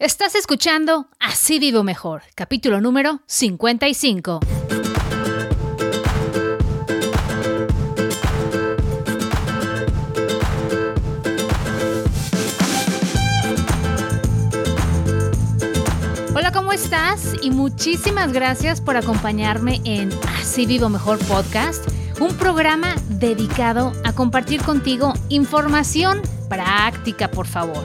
Estás escuchando Así Vivo Mejor, capítulo número 55. Hola, ¿cómo estás? Y muchísimas gracias por acompañarme en Así Vivo Mejor Podcast, un programa dedicado a compartir contigo información práctica, por favor,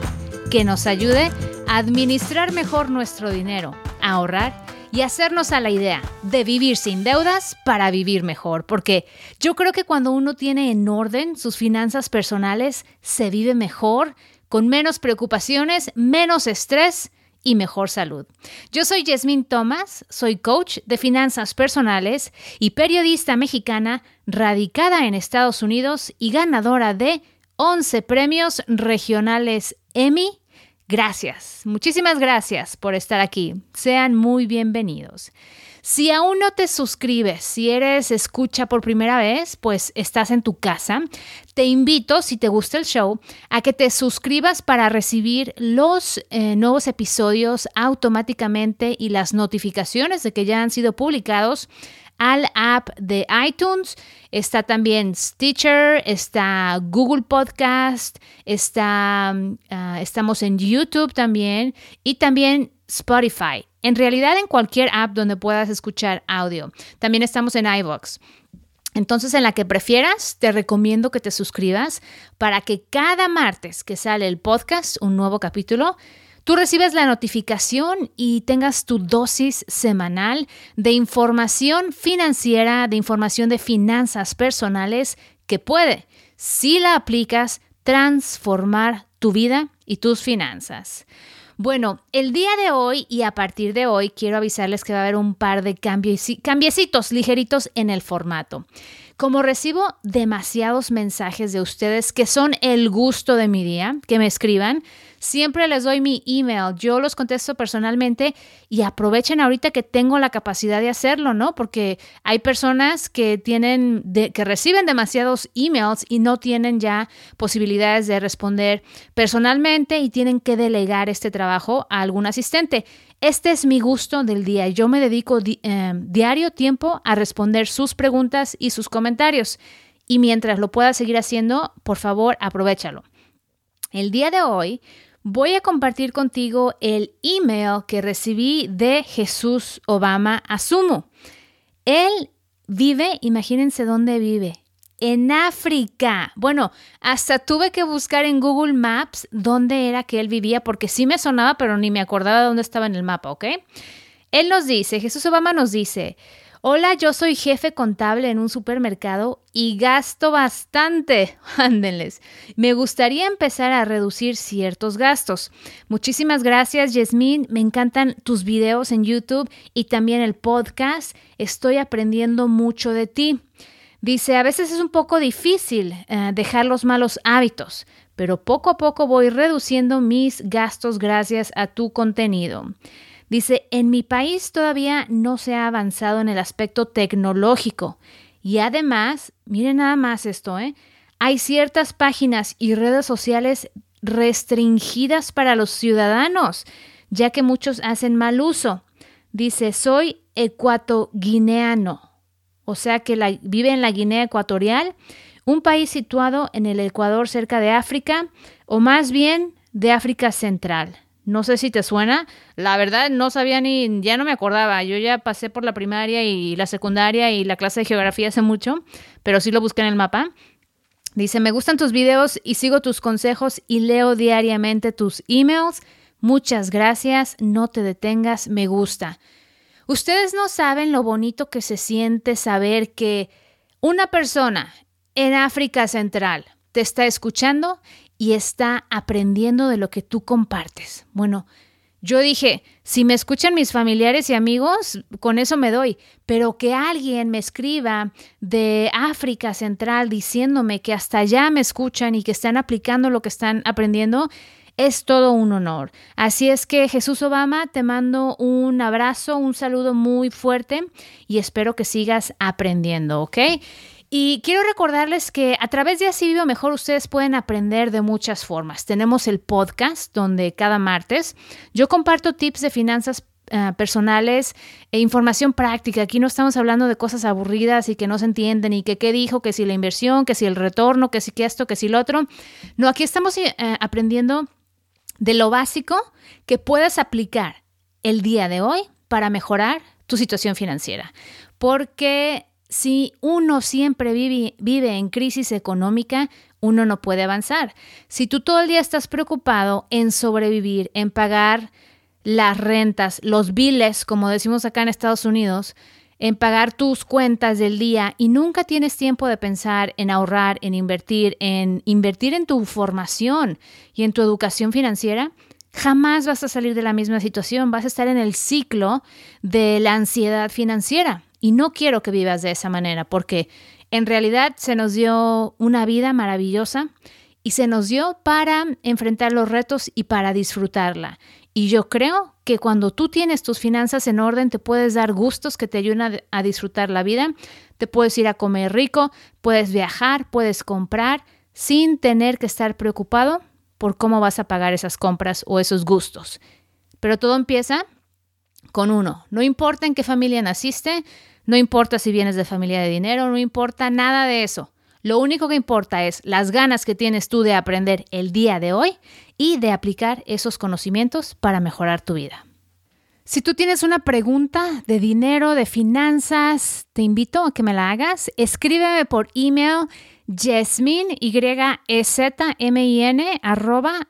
que nos ayude administrar mejor nuestro dinero, ahorrar y hacernos a la idea de vivir sin deudas para vivir mejor, porque yo creo que cuando uno tiene en orden sus finanzas personales, se vive mejor, con menos preocupaciones, menos estrés y mejor salud. Yo soy Yasmín Thomas, soy coach de finanzas personales y periodista mexicana radicada en Estados Unidos y ganadora de 11 premios regionales Emmy. Gracias, muchísimas gracias por estar aquí. Sean muy bienvenidos. Si aún no te suscribes, si eres escucha por primera vez, pues estás en tu casa. Te invito, si te gusta el show, a que te suscribas para recibir los eh, nuevos episodios automáticamente y las notificaciones de que ya han sido publicados al app de iTunes. Está también Stitcher, está Google Podcast, está, ah, estamos en YouTube también y también Spotify. En realidad en cualquier app donde puedas escuchar audio. También estamos en iVoox. Entonces, en la que prefieras, te recomiendo que te suscribas para que cada martes que sale el podcast, un nuevo capítulo, tú recibes la notificación y tengas tu dosis semanal de información financiera, de información de finanzas personales que puede, si la aplicas, transformar tu vida y tus finanzas. Bueno, el día de hoy y a partir de hoy quiero avisarles que va a haber un par de cambiecitos ligeritos en el formato. Como recibo demasiados mensajes de ustedes que son el gusto de mi día, que me escriban, siempre les doy mi email, yo los contesto personalmente y aprovechen ahorita que tengo la capacidad de hacerlo, ¿no? Porque hay personas que tienen, que reciben demasiados emails y no tienen ya posibilidades de responder personalmente y tienen que delegar este trabajo a algún asistente. Este es mi gusto del día. Yo me dedico eh, diario tiempo a responder sus preguntas y sus comentarios. Y mientras lo pueda seguir haciendo, por favor, aprovechalo. El día de hoy voy a compartir contigo el email que recibí de Jesús Obama Asumo. Él vive, imagínense dónde vive, en África. Bueno, hasta tuve que buscar en Google Maps dónde era que él vivía, porque sí me sonaba, pero ni me acordaba de dónde estaba en el mapa, ¿ok? Él nos dice, Jesús Obama nos dice, Hola, yo soy jefe contable en un supermercado y gasto bastante. Ándenles. Me gustaría empezar a reducir ciertos gastos. Muchísimas gracias, Yasmín. Me encantan tus videos en YouTube y también el podcast. Estoy aprendiendo mucho de ti. Dice, a veces es un poco difícil eh, dejar los malos hábitos, pero poco a poco voy reduciendo mis gastos gracias a tu contenido. Dice, en mi país todavía no se ha avanzado en el aspecto tecnológico. Y además, miren nada más esto, ¿eh? Hay ciertas páginas y redes sociales restringidas para los ciudadanos, ya que muchos hacen mal uso. Dice, soy ecuatoguineano, o sea que vive en la Guinea Ecuatorial, un país situado en el Ecuador cerca de África, o más bien de África Central. No sé si te suena. La verdad no sabía ni, ya no me acordaba. Yo ya pasé por la primaria y la secundaria y la clase de geografía hace mucho, pero sí lo busqué en el mapa. Dice, me gustan tus videos y sigo tus consejos y leo diariamente tus emails. Muchas gracias, no te detengas, me gusta. Ustedes no saben lo bonito que se siente saber que una persona en África Central te está escuchando y está aprendiendo de lo que tú compartes. Bueno, yo dije, si me escuchan mis familiares y amigos, con eso me doy, pero que alguien me escriba de África Central diciéndome que hasta allá me escuchan y que están aplicando lo que están aprendiendo, es todo un honor. Así es que Jesús Obama, te mando un abrazo, un saludo muy fuerte y espero que sigas aprendiendo, ¿ok? Y quiero recordarles que a través de Así Vivo Mejor ustedes pueden aprender de muchas formas. Tenemos el podcast donde cada martes yo comparto tips de finanzas eh, personales e información práctica. Aquí no estamos hablando de cosas aburridas y que no se entienden y que qué dijo, que si la inversión, que si el retorno, que si esto, que si lo otro. No, aquí estamos eh, aprendiendo de lo básico que puedes aplicar el día de hoy para mejorar tu situación financiera. Porque si uno siempre vive, en crisis económica, uno no puede avanzar. Si tú todo el día estás preocupado en sobrevivir, en pagar las rentas, los biles, como decimos acá en Estados Unidos, en pagar tus cuentas del día y nunca tienes tiempo de pensar en ahorrar, en invertir, en invertir en tu formación y en tu educación financiera, jamás vas a salir de la misma situación, vas a estar en el ciclo de la ansiedad financiera. Y no quiero que vivas de esa manera, porque en realidad se nos dio una vida maravillosa y se nos dio para enfrentar los retos y para disfrutarla. Y yo creo que cuando tú tienes tus finanzas en orden, te puedes dar gustos que te ayudan a disfrutar la vida, te puedes ir a comer rico, puedes viajar, puedes comprar sin tener que estar preocupado por cómo vas a pagar esas compras o esos gustos. Pero todo empieza con uno. No importa en qué familia naciste, no importa si vienes de familia de dinero, no importa nada de eso. Lo único que importa es las ganas que tienes tú de aprender el día de hoy y de aplicar esos conocimientos para mejorar tu vida. Si tú tienes una pregunta de dinero, de finanzas, te invito a que me la hagas. Escríbeme por email Jasmine, y z m i n arroba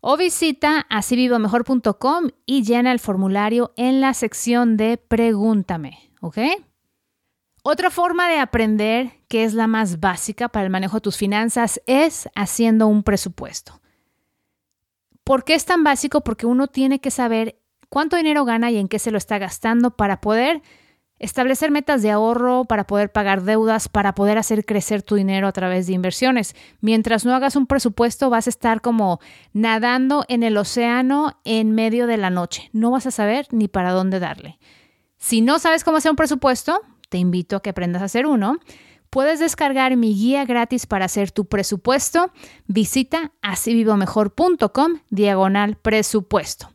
o visita asívivomejor.com y llena el formulario en la sección de Pregúntame, ¿ok? Otra forma de aprender, que es la más básica para el manejo de tus finanzas, es haciendo un presupuesto. ¿Por qué es tan básico? Porque uno tiene que saber cuánto dinero gana y en qué se lo está gastando para poder Establecer metas de ahorro para poder pagar deudas, para poder hacer crecer tu dinero a través de inversiones. Mientras no hagas un presupuesto, vas a estar como nadando en el océano en medio de la noche. No vas a saber ni para dónde darle. Si no sabes cómo hacer un presupuesto, te invito a que aprendas a hacer uno. Puedes descargar mi guía gratis para hacer tu presupuesto. Visita asivivomejor.com diagonal presupuesto.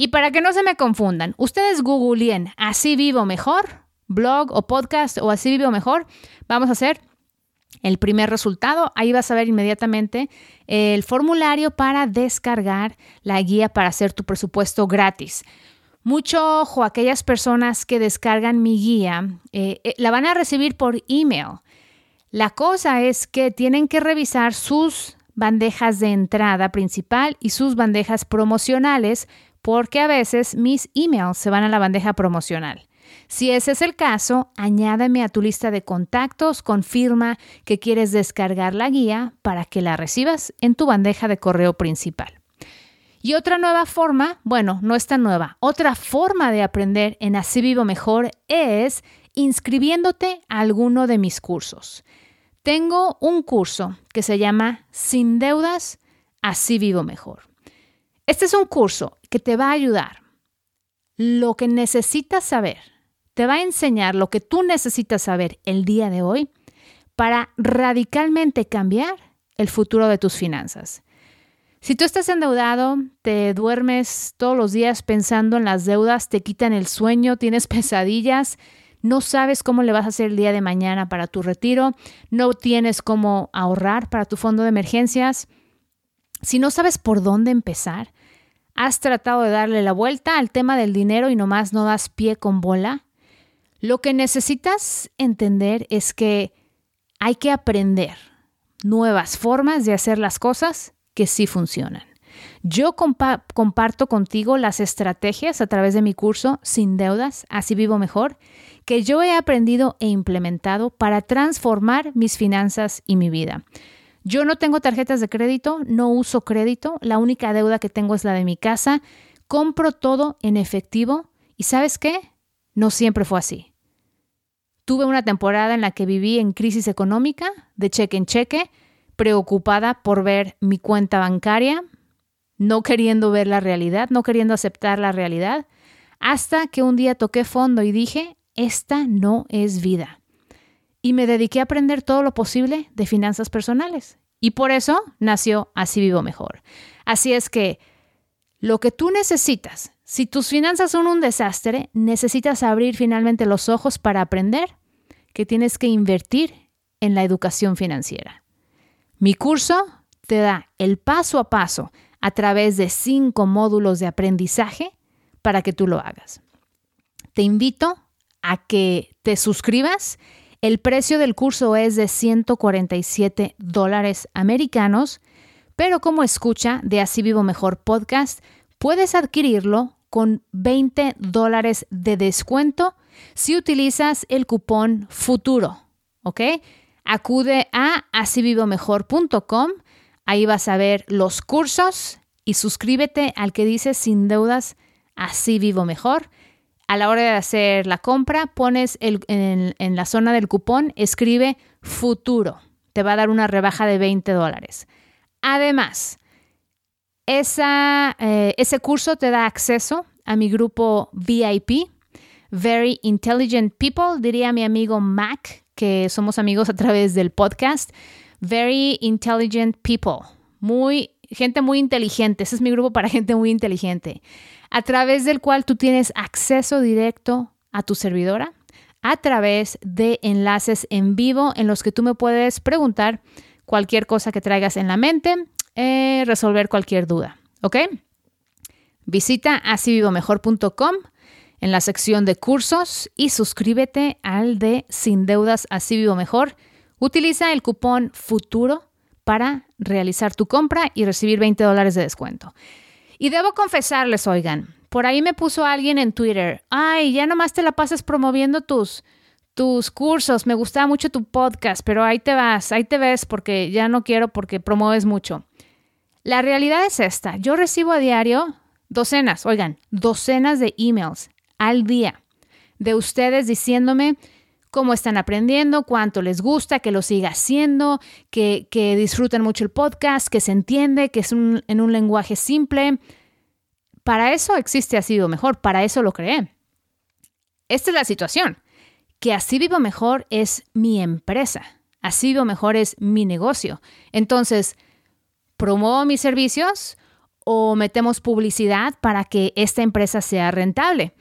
Y para que no se me confundan, ustedes googleen Así Vivo Mejor, blog o podcast o Así Vivo Mejor. Vamos a hacer el primer resultado. Ahí vas a ver inmediatamente el formulario para descargar la guía para hacer tu presupuesto gratis. Mucho ojo, aquellas personas que descargan mi guía, eh, eh, la van a recibir por email. La cosa es que tienen que revisar sus bandejas de entrada principal y sus bandejas promocionales porque a veces mis emails se van a la bandeja promocional. Si ese es el caso, añádame a tu lista de contactos, confirma que quieres descargar la guía para que la recibas en tu bandeja de correo principal. Y otra nueva forma, bueno, no es tan nueva, otra forma de aprender en Así Vivo Mejor es inscribiéndote a alguno de mis cursos. Tengo un curso que se llama Sin deudas, Así Vivo Mejor. Este es un curso que te va a ayudar. Lo que necesitas saber, te va a enseñar lo que tú necesitas saber el día de hoy para radicalmente cambiar el futuro de tus finanzas. Si tú estás endeudado, te duermes todos los días pensando en las deudas, te quitan el sueño, tienes pesadillas, no sabes cómo le vas a hacer el día de mañana para tu retiro, no tienes cómo ahorrar para tu fondo de emergencias, si no sabes por dónde empezar, has tratado de darle la vuelta al tema del dinero y nomás no das pie con bola, lo que necesitas entender es que hay que aprender nuevas formas de hacer las cosas que sí funcionan. Yo comparto contigo las estrategias a través de mi curso Sin deudas, así vivo mejor, que yo he aprendido e implementado para transformar mis finanzas y mi vida. Yo no tengo tarjetas de crédito, no uso crédito, la única deuda que tengo es la de mi casa, compro todo en efectivo y ¿sabes qué? No siempre fue así. Tuve una temporada en la que viví en crisis económica, de cheque en cheque, preocupada por ver mi cuenta bancaria, no queriendo ver la realidad, no queriendo aceptar la realidad, hasta que un día toqué fondo y dije, esta no es vida. Y me dediqué a aprender todo lo posible de finanzas personales. Y por eso nació Así Vivo Mejor. Así es que lo que tú necesitas, si tus finanzas son un desastre, necesitas abrir finalmente los ojos para aprender que tienes que invertir en la educación financiera. Mi curso te da el paso a paso a través de cinco módulos de aprendizaje para que tú lo hagas. Te invito a que te suscribas. El precio del curso es de 147 dólares americanos, pero como escucha de Así Vivo Mejor podcast, puedes adquirirlo con 20 dólares de descuento si utilizas el cupón futuro, ¿ok? Acude a asivivomejor.com, ahí vas a ver los cursos y suscríbete al que dice sin deudas, así vivo mejor. A la hora de hacer la compra, pones en, la zona del cupón, escribe futuro. Te va a dar una rebaja de 20 dólares. Además, eh, ese curso te da acceso a mi grupo VIP, Very Intelligent People, diría mi amigo Mac, que somos amigos a través del podcast. Very Intelligent People, muy gente muy inteligente. Ese es mi grupo para gente muy inteligente, a través del cual tú tienes acceso directo a tu servidora a través de enlaces en vivo en los que tú me puedes preguntar cualquier cosa que traigas en la mente, eh, resolver cualquier duda. ¿Ok? Visita asivivomejor.com en la sección de cursos y suscríbete al de Sin Deudas Así Vivo Mejor. Utiliza el cupón FUTURO para realizar tu compra y recibir 20 dólares de descuento. Y debo confesarles, oigan, por ahí me puso alguien en Twitter, ay, ya nomás te la pasas promoviendo tus, tus cursos, me gustaba mucho tu podcast, pero ahí te vas, ahí te ves porque ya no quiero porque promueves mucho. La realidad es esta, yo recibo a diario docenas, oigan, docenas de emails al día de ustedes diciéndome, cómo están aprendiendo, cuánto les gusta, que lo siga haciendo, que, que disfruten mucho el podcast, que se entiende, que es en un lenguaje simple. Para eso existe Así Vivo Mejor, para eso lo creé. Esta es la situación, que Así Vivo Mejor es mi empresa, Así Vivo Mejor es mi negocio. Entonces, promuevo mis servicios o metemos publicidad para que esta empresa sea rentable.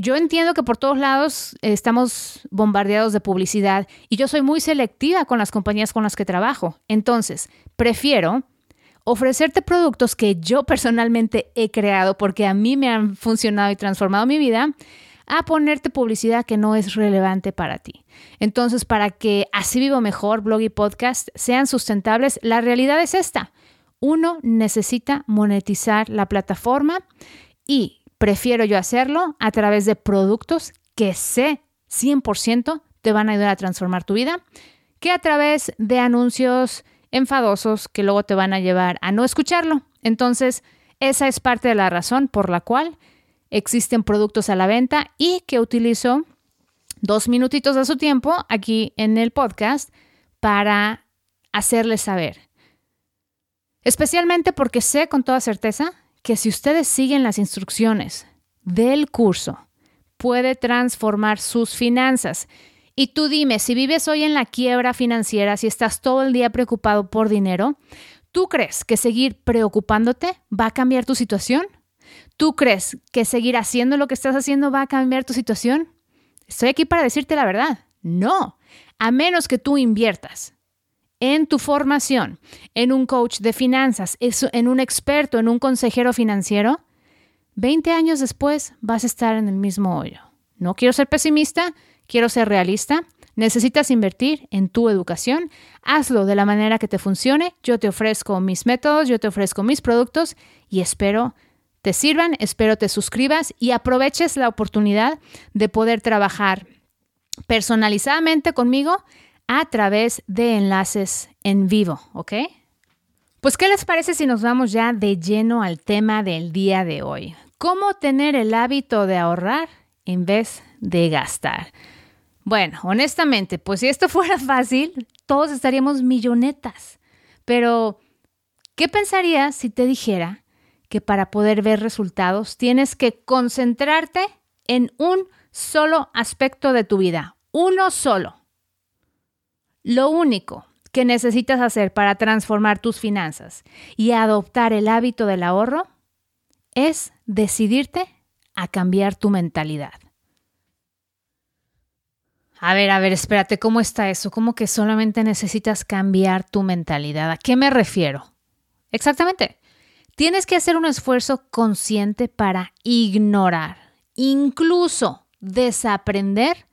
Yo entiendo que por todos lados estamos bombardeados de publicidad y yo soy muy selectiva con las compañías con las que trabajo. Entonces, prefiero ofrecerte productos que yo personalmente he creado porque a mí me han funcionado y transformado mi vida a ponerte publicidad que no es relevante para ti. Entonces, para que así vivo mejor, blog y podcast sean sustentables, la realidad es esta. Uno necesita monetizar la plataforma y prefiero yo hacerlo a través de productos que sé 100% te van a ayudar a transformar tu vida, que a través de anuncios enfadosos que luego te van a llevar a no escucharlo. Entonces, esa es parte de la razón por la cual existen productos a la venta y que utilizo dos minutitos de su tiempo aquí en el podcast para hacerles saber. Especialmente porque sé con toda certeza que si ustedes siguen las instrucciones del curso, puede transformar sus finanzas. Y tú dime, si vives hoy en la quiebra financiera, si estás todo el día preocupado por dinero, ¿tú crees que seguir preocupándote va a cambiar tu situación? ¿Tú crees que seguir haciendo lo que estás haciendo va a cambiar tu situación? Estoy aquí para decirte la verdad. No, a menos que tú inviertas en tu formación, en un coach de finanzas, en un experto, en un consejero financiero, 20 años después vas a estar en el mismo hoyo. No quiero ser pesimista, quiero ser realista. Necesitas invertir en tu educación. Hazlo de la manera que te funcione. Yo te ofrezco mis métodos, yo te ofrezco mis productos y espero te sirvan, espero te suscribas y aproveches la oportunidad de poder trabajar personalizadamente conmigo a través de enlaces en vivo, ¿ok? Pues, ¿qué les parece si nos vamos ya de lleno al tema del día de hoy? ¿Cómo tener el hábito de ahorrar en vez de gastar? Bueno, honestamente, pues si esto fuera fácil, todos estaríamos millonetas. Pero, ¿qué pensarías si te dijera que para poder ver resultados tienes que concentrarte en un solo aspecto de tu vida, uno solo. Lo único que necesitas hacer para transformar tus finanzas y adoptar el hábito del ahorro es decidirte a cambiar tu mentalidad. A ver, a ver, espérate, ¿cómo está eso? ¿Cómo que solamente necesitas cambiar tu mentalidad? ¿A qué me refiero? Exactamente. Tienes que hacer un esfuerzo consciente para ignorar, incluso desaprender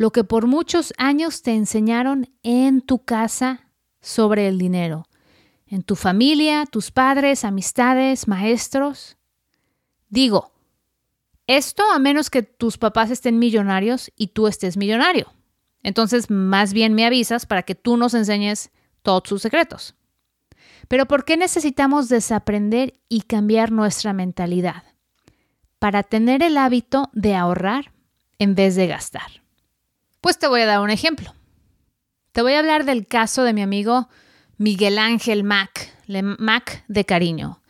lo que por muchos años te enseñaron en tu casa sobre el dinero, en tu familia, tus padres, amistades, maestros. Digo, esto a menos que tus papás estén millonarios y tú estés millonario. Entonces, más bien me avisas para que tú nos enseñes todos sus secretos. Pero ¿por qué necesitamos desaprender y cambiar nuestra mentalidad? Para tener el hábito de ahorrar en vez de gastar. Pues te voy a dar un ejemplo. Te voy a hablar del caso de mi amigo Miguel Ángel Mac, Mac de cariño.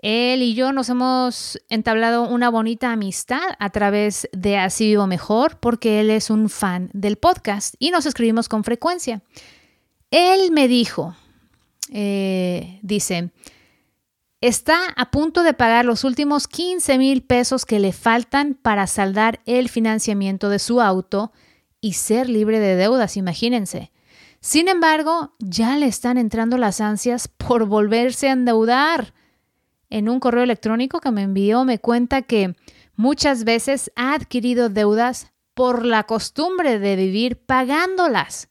Él y yo nos hemos entablado una bonita amistad a través de Así Vivo Mejor porque él es un fan del podcast y nos escribimos con frecuencia. Él me dijo, eh, dice, está a punto de pagar los últimos 15 mil pesos que le faltan para saldar el financiamiento de su auto y ser libre de deudas, imagínense. Sin embargo, ya le están entrando las ansias por volverse a endeudar en un correo electrónico que me envió me cuenta que muchas veces ha adquirido deudas por la costumbre de vivir pagándolas.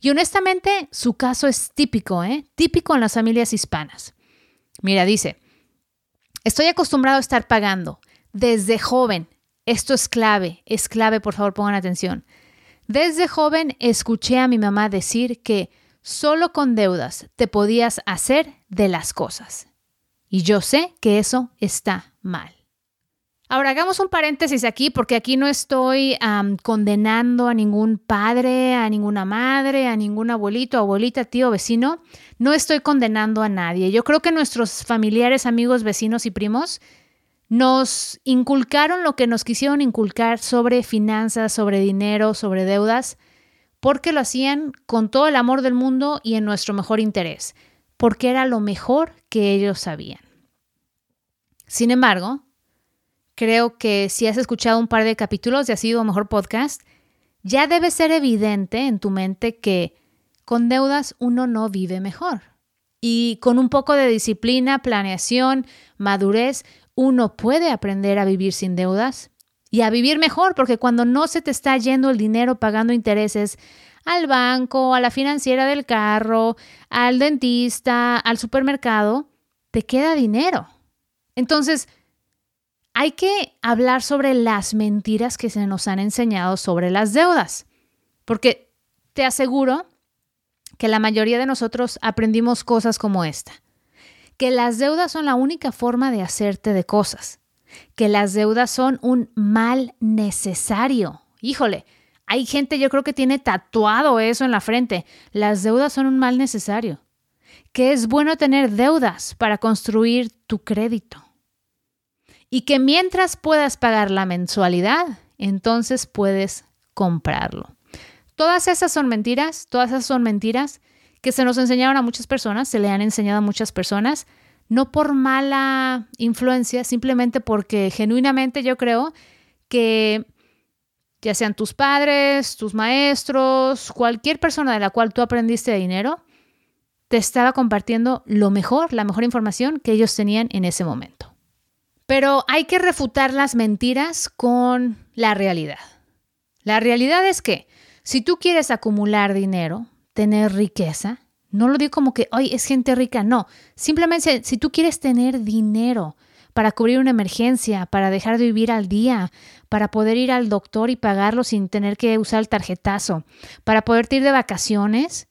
Y honestamente, su caso es típico, ¿eh? Típico en las familias hispanas. Mira, dice, estoy acostumbrado a estar pagando desde joven. Esto es clave, es clave, por favor pongan atención. Desde joven escuché a mi mamá decir que solo con deudas te podías hacer de las cosas. Y yo sé que eso está mal. Ahora hagamos un paréntesis aquí porque aquí no estoy condenando a ningún padre, a ninguna madre, a ningún abuelito, abuelita, tío, vecino. No estoy condenando a nadie. Yo creo que nuestros familiares, amigos, vecinos y primos nos inculcaron lo que nos quisieron inculcar sobre finanzas, sobre dinero, sobre deudas, porque lo hacían con todo el amor del mundo y en nuestro mejor interés porque era lo mejor que ellos sabían. Sin embargo, creo que si has escuchado un par de capítulos de Ha sido mejor podcast, ya debe ser evidente en tu mente que con deudas uno no vive mejor. Y con un poco de disciplina, planeación, madurez, uno puede aprender a vivir sin deudas y a vivir mejor, porque cuando no se te está yendo el dinero pagando intereses, al banco, a la financiera del carro, al dentista, al supermercado, te queda dinero. Entonces, hay que hablar sobre las mentiras que se nos han enseñado sobre las deudas, porque te aseguro que la mayoría de nosotros aprendimos cosas como esta, que las deudas son la única forma de hacerte de cosas, que las deudas son un mal necesario. Híjole, hay gente, yo creo que tiene tatuado eso en la frente. Las deudas son un mal necesario. Que es bueno tener deudas para construir tu crédito. Y que mientras puedas pagar la mensualidad, entonces puedes comprarlo. Todas esas son mentiras, todas esas son mentiras que se nos enseñaron a muchas personas, se le han enseñado a muchas personas, no por mala influencia, simplemente porque genuinamente yo creo que ya sean tus padres, tus maestros, cualquier persona de la cual tú aprendiste dinero, te estaba compartiendo lo mejor, la mejor información que ellos tenían en ese momento. Pero hay que refutar las mentiras con la realidad. La realidad es que si tú quieres acumular dinero, tener riqueza, no lo digo como que, hoy es gente rica, no. Simplemente si tú quieres tener dinero, para cubrir una emergencia, para dejar de vivir al día, para poder ir al doctor y pagarlo sin tener que usar el tarjetazo, para poder ir de vacaciones,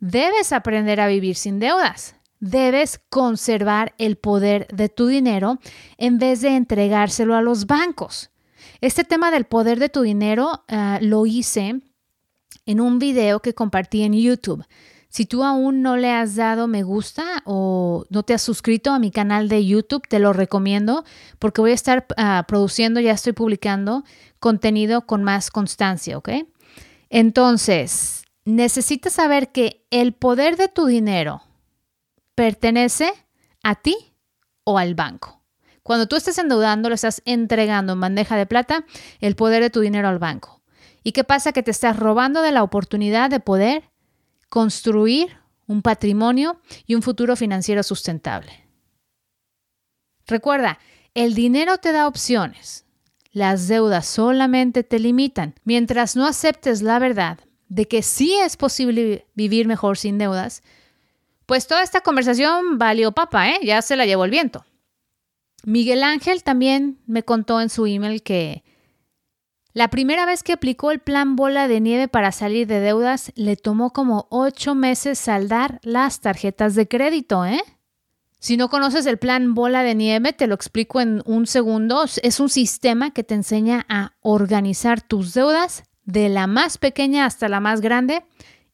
debes aprender a vivir sin deudas. Debes conservar el poder de tu dinero en vez de entregárselo a los bancos. Este tema del poder de tu dinero ah, lo hice en un video que compartí en YouTube. Si tú aún no le has dado me gusta o no te has suscrito a mi canal de YouTube, te lo recomiendo porque voy a estar ah, produciendo, ya estoy publicando contenido con más constancia, ¿ok? Entonces, necesitas saber que el poder de tu dinero pertenece a ti o al banco. Cuando tú estés endeudando, le estás entregando en bandeja de plata el poder de tu dinero al banco. ¿Y qué pasa? Que te estás robando de la oportunidad de poder construir un patrimonio y un futuro financiero sustentable. Recuerda, el dinero te da opciones. Las deudas solamente te limitan. Mientras no aceptes la verdad de que sí es posible vivir mejor sin deudas, pues toda esta conversación valió papa, ¿eh? Ya se la llevó el viento. Miguel Ángel también me contó en su email que la primera vez que aplicó el plan bola de nieve para salir de deudas, le tomó como ocho meses saldar las tarjetas de crédito, ¿eh? Si no conoces el plan bola de nieve, te lo explico en un segundo. Es un sistema que te enseña a organizar tus deudas de la más pequeña hasta la más grande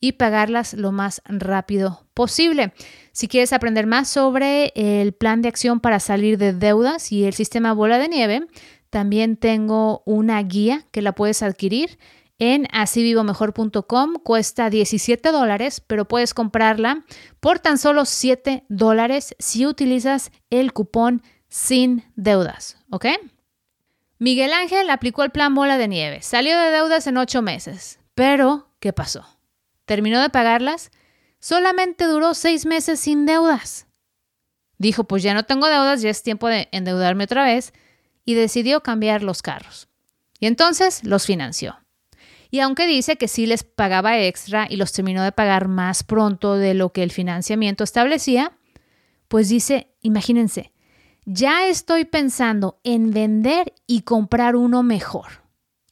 y pagarlas lo más rápido posible. Si quieres aprender más sobre el plan de acción para salir de deudas y el sistema bola de nieve, también tengo una guía que la puedes adquirir en asivivomejor.com. Cuesta 17 dólares, pero puedes comprarla por tan solo 7 dólares si utilizas el cupón sin deudas. ¿Ok? Miguel Ángel aplicó el plan bola de nieve. Salió de deudas en 8 meses. Pero, ¿qué pasó? ¿Terminó de pagarlas? Solamente duró 6 meses sin deudas. Dijo, pues ya no tengo deudas, ya es tiempo de endeudarme otra vez y decidió cambiar los carros. Y entonces los financió. Y aunque dice que sí les pagaba extra y los terminó de pagar más pronto de lo que el financiamiento establecía, pues dice, imagínense, ya estoy pensando en vender y comprar uno mejor.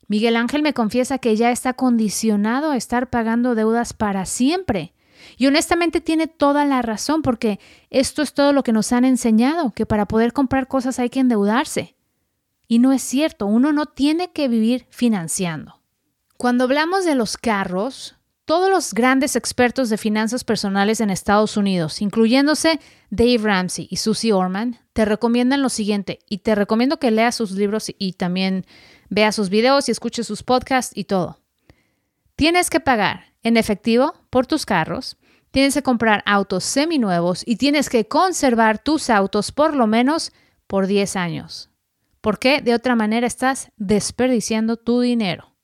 Miguel Ángel me confiesa que ya está condicionado a estar pagando deudas para siempre. Y honestamente tiene toda la razón porque esto es todo lo que nos han enseñado, que para poder comprar cosas hay que endeudarse. Y no es cierto, uno no tiene que vivir financiando. Cuando hablamos de los carros, todos los grandes expertos de finanzas personales en Estados Unidos, incluyéndose Dave Ramsey y Susie Orman, te recomiendan lo siguiente, y te recomiendo que leas sus libros y también veas sus videos y escuches sus podcasts y todo. Tienes que pagar en efectivo por tus carros, tienes que comprar autos seminuevos y tienes que conservar tus autos por lo menos por 10 años porque de otra manera estás desperdiciando tu dinero.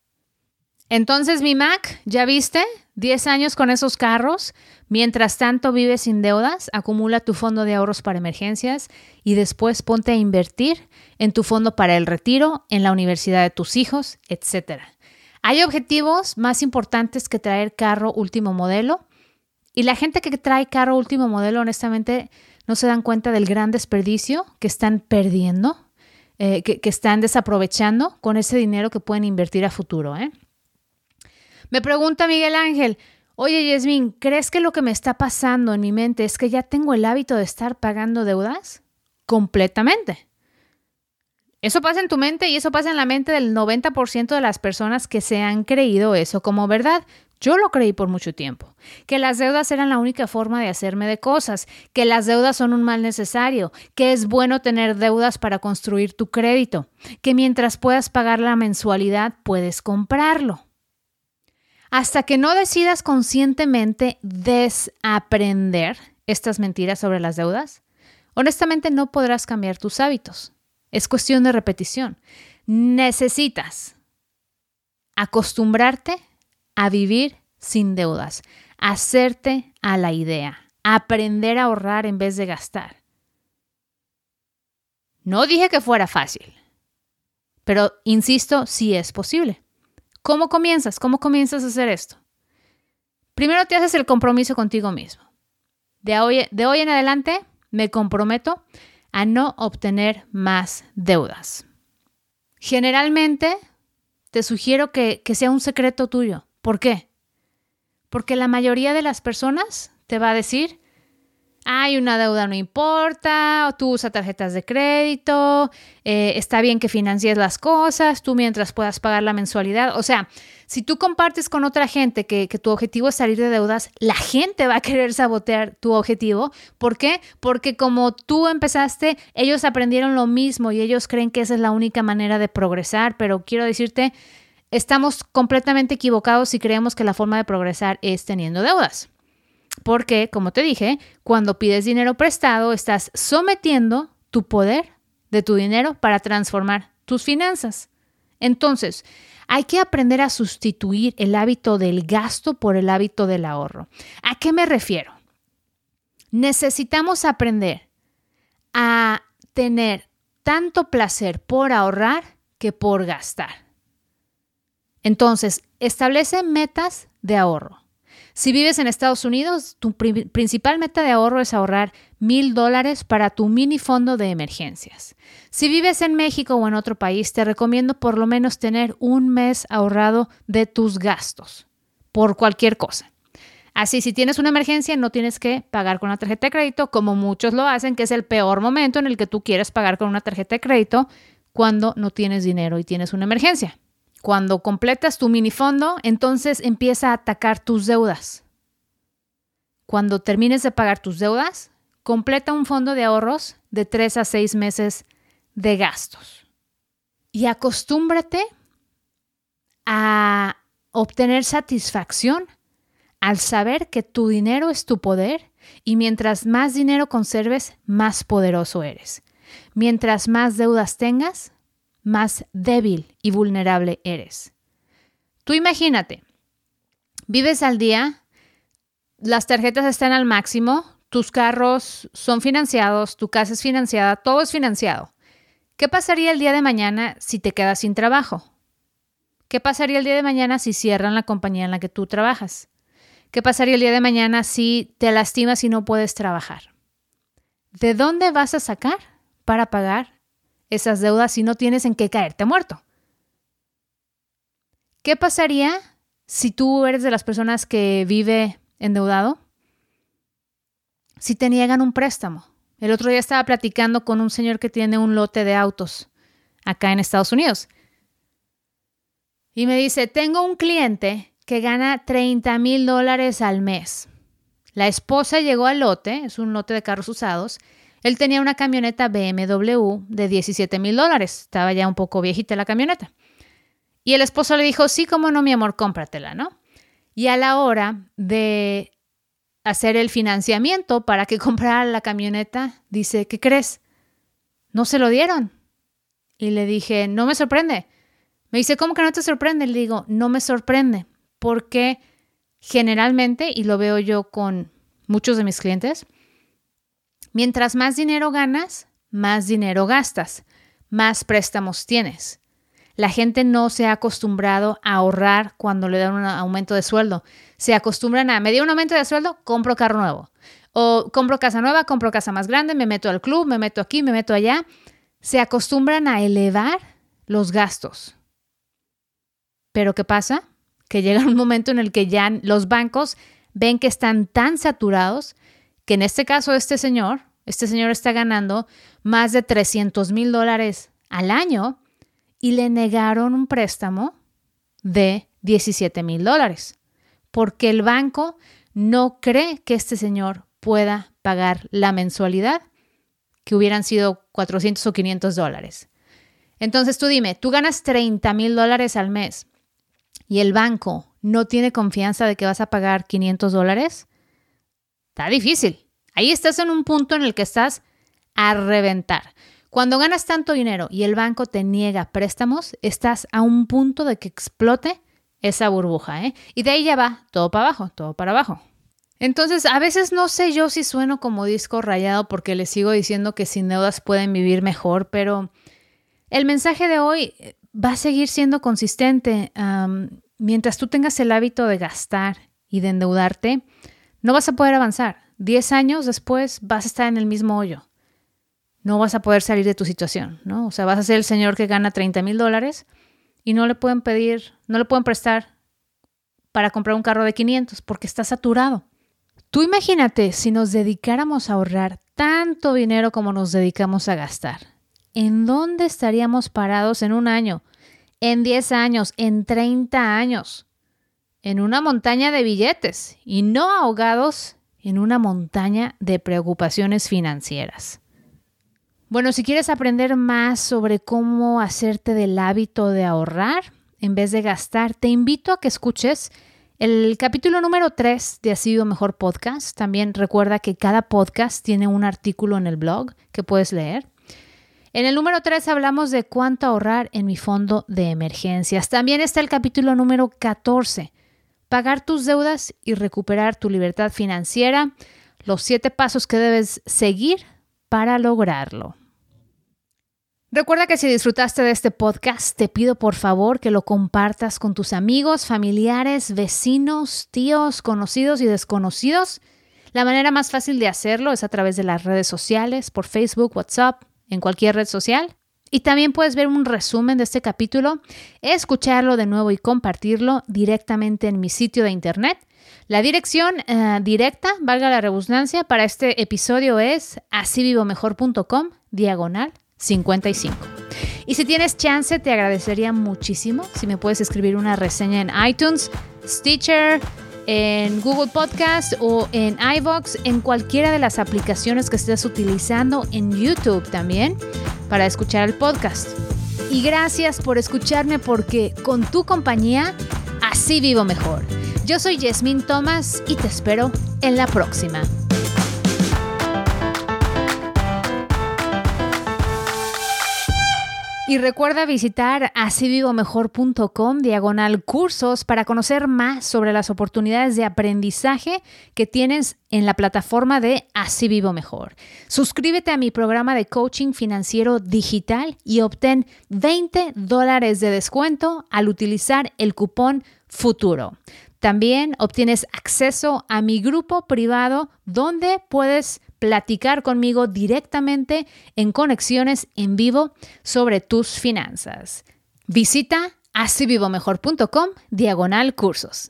Entonces, mi Mac, ¿ya viste? 10 años con esos carros. Mientras tanto vives sin deudas, acumula tu fondo de ahorros para emergencias y después ponte a invertir en tu fondo para el retiro, en la universidad de tus hijos, etc. Hay objetivos más importantes que traer carro último modelo y la gente que trae carro último modelo honestamente no se dan cuenta del gran desperdicio que están perdiendo eh, que, están desaprovechando con ese dinero que pueden invertir a futuro. ¿eh? Me pregunta Miguel Ángel, oye Yasmin, ¿crees que lo que me está pasando en mi mente es que ya tengo el hábito de estar pagando deudas? Completamente. Eso pasa en tu mente y eso pasa en la mente del 90% de las personas que se han creído eso como verdad. Yo lo creí por mucho tiempo, que las deudas eran la única forma de hacerme de cosas, que las deudas son un mal necesario, que es bueno tener deudas para construir tu crédito, que mientras puedas pagar la mensualidad puedes comprarlo. Hasta que no decidas conscientemente desaprender estas mentiras sobre las deudas, honestamente no podrás cambiar tus hábitos. Es cuestión de repetición. Necesitas acostumbrarte a vivir sin deudas, hacerte a la idea, aprender a ahorrar en vez de gastar. No dije que fuera fácil, pero insisto, sí es posible. ¿Cómo comienzas? ¿Cómo comienzas a hacer esto? Primero te haces el compromiso contigo mismo. De hoy, en adelante me comprometo a no obtener más deudas. Generalmente te sugiero que sea un secreto tuyo. ¿Por qué? Porque la mayoría de las personas te va a decir, hay una deuda, no importa, tú usas tarjetas de crédito, eh, está bien que financies las cosas, tú mientras puedas pagar la mensualidad. O sea, si tú compartes con otra gente que, que, tu objetivo es salir de deudas, la gente va a querer sabotear tu objetivo. ¿Por qué? Porque como tú empezaste, ellos aprendieron lo mismo y ellos creen que esa es la única manera de progresar, pero quiero decirte, estamos completamente equivocados si creemos que la forma de progresar es teniendo deudas. Porque, como te dije, cuando pides dinero prestado, estás sometiendo tu poder de tu dinero para transformar tus finanzas. Entonces, hay que aprender a sustituir el hábito del gasto por el hábito del ahorro. ¿A qué me refiero? Necesitamos aprender a tener tanto placer por ahorrar que por gastar. Entonces, establece metas de ahorro. Si vives en Estados Unidos, tu principal meta de ahorro es ahorrar mil dólares para tu mini fondo de emergencias. Si vives en México o en otro país, te recomiendo por lo menos tener un mes ahorrado de tus gastos por cualquier cosa. Así, si tienes una emergencia, no tienes que pagar con una tarjeta de crédito, como muchos lo hacen, que es el peor momento en el que tú quieres pagar con una tarjeta de crédito cuando no tienes dinero y tienes una emergencia. Cuando completas tu minifondo, entonces empieza a atacar tus deudas. Cuando termines de pagar tus deudas, completa un fondo de ahorros de 3 a 6 meses de gastos. Y acostúmbrate a obtener satisfacción al saber que tu dinero es tu poder y mientras más dinero conserves, más poderoso eres. Mientras más deudas tengas, más débil y vulnerable eres. Tú imagínate, vives al día, las tarjetas están al máximo, tus carros son financiados, tu casa es financiada, todo es financiado. ¿Qué pasaría el día de mañana si te quedas sin trabajo? ¿Qué pasaría el día de mañana si cierran la compañía en la que tú trabajas? ¿Qué pasaría el día de mañana si te lastimas y no puedes trabajar? ¿De dónde vas a sacar para pagar esas deudas si no tienes en qué caerte muerto. ¿Qué pasaría si tú eres de las personas que vive endeudado? Si te niegan un préstamo. El otro día estaba platicando con un señor que tiene un lote de autos acá en Estados Unidos. Y me dice, tengo un cliente que gana 30 mil dólares al mes. La esposa llegó al lote, es un lote de carros usados, él tenía una camioneta BMW de 17 mil dólares. Estaba ya un poco viejita la camioneta. Y el esposo le dijo, sí, cómo no, mi amor, cómpratela, ¿no? Y a la hora de hacer el financiamiento para que comprara la camioneta, dice, ¿qué crees? No se lo dieron. Y le dije, no me sorprende. Me dice, ¿cómo que no te sorprende? Le digo, no me sorprende, porque generalmente, y lo veo yo con muchos de mis clientes, Mientras más dinero ganas, más dinero gastas, más préstamos tienes. La gente no se ha acostumbrado a ahorrar cuando le dan un aumento de sueldo. Se acostumbran a, me dio un aumento de sueldo, compro carro nuevo. O compro casa nueva, compro casa más grande, me meto al club, me meto aquí, me meto allá. Se acostumbran a elevar los gastos. Pero ¿qué pasa? Que llega un momento en el que ya los bancos ven que están tan saturados que en este caso este señor, este señor está ganando más de 300 mil dólares al año y le negaron un préstamo de 17 mil dólares, porque el banco no cree que este señor pueda pagar la mensualidad, que hubieran sido 400 o 500 dólares. Entonces tú dime, tú ganas 30 mil dólares al mes y el banco no tiene confianza de que vas a pagar 500 dólares. Está difícil. Ahí estás en un punto en el que estás a reventar. Cuando ganas tanto dinero y el banco te niega préstamos, estás a un punto de que explote esa burbuja, ¿eh? Y de ahí ya va todo para abajo, todo para abajo. Entonces, a veces no sé yo si sueno como disco rayado porque les sigo diciendo que sin deudas pueden vivir mejor, pero el mensaje de hoy va a seguir siendo consistente. mientras tú tengas el hábito de gastar y de endeudarte, no vas a poder avanzar. Diez años después vas a estar en el mismo hoyo. No vas a poder salir de tu situación, ¿no? O sea, vas a ser el señor que gana 30 mil dólares y no le pueden pedir, no le pueden prestar para comprar un carro de 500 porque está saturado. Tú imagínate si nos dedicáramos a ahorrar tanto dinero como nos dedicamos a gastar. ¿En dónde estaríamos parados en un año? ¿En 10 años? ¿En 30 años? En una montaña de billetes y no ahogados en una montaña de preocupaciones financieras. Bueno, si quieres aprender más sobre cómo hacerte del hábito de ahorrar en vez de gastar, te invito a que escuches el capítulo número 3 de Así Vivo Mejor Podcast. También recuerda que cada podcast tiene un artículo en el blog que puedes leer. En el número 3 hablamos de cuánto ahorrar en mi fondo de emergencias. También está el capítulo número 14, pagar tus deudas y recuperar tu libertad financiera, los siete pasos que debes seguir para lograrlo. Recuerda que si disfrutaste de este podcast, te pido por favor que lo compartas con tus amigos, familiares, vecinos, tíos, conocidos y desconocidos. La manera más fácil de hacerlo es a través de las redes sociales, por Facebook, WhatsApp, en cualquier red social. Y también puedes ver un resumen de este capítulo, escucharlo de nuevo y compartirlo directamente en mi sitio de internet. La dirección eh, directa, valga la redundancia, para este episodio es asivivomejor.com diagonal 55. Y si tienes chance, te agradecería muchísimo si me puedes escribir una reseña en iTunes, Stitcher, en Google Podcast o en iVoox, en cualquiera de las aplicaciones que estés utilizando, en YouTube también, para escuchar el podcast. Y gracias por escucharme porque con tu compañía, así vivo mejor. Yo soy Yasmín Thomas y te espero en la próxima. Y recuerda visitar asivivomejor.com diagonal cursos para conocer más sobre las oportunidades de aprendizaje que tienes en la plataforma de Así Vivo Mejor. Suscríbete a mi programa de coaching financiero digital y obtén 20 dólares de descuento al utilizar el cupón futuro. También obtienes acceso a mi grupo privado donde puedes platicar conmigo directamente en conexiones en vivo sobre tus finanzas. Visita asivivomejor.com diagonal cursos.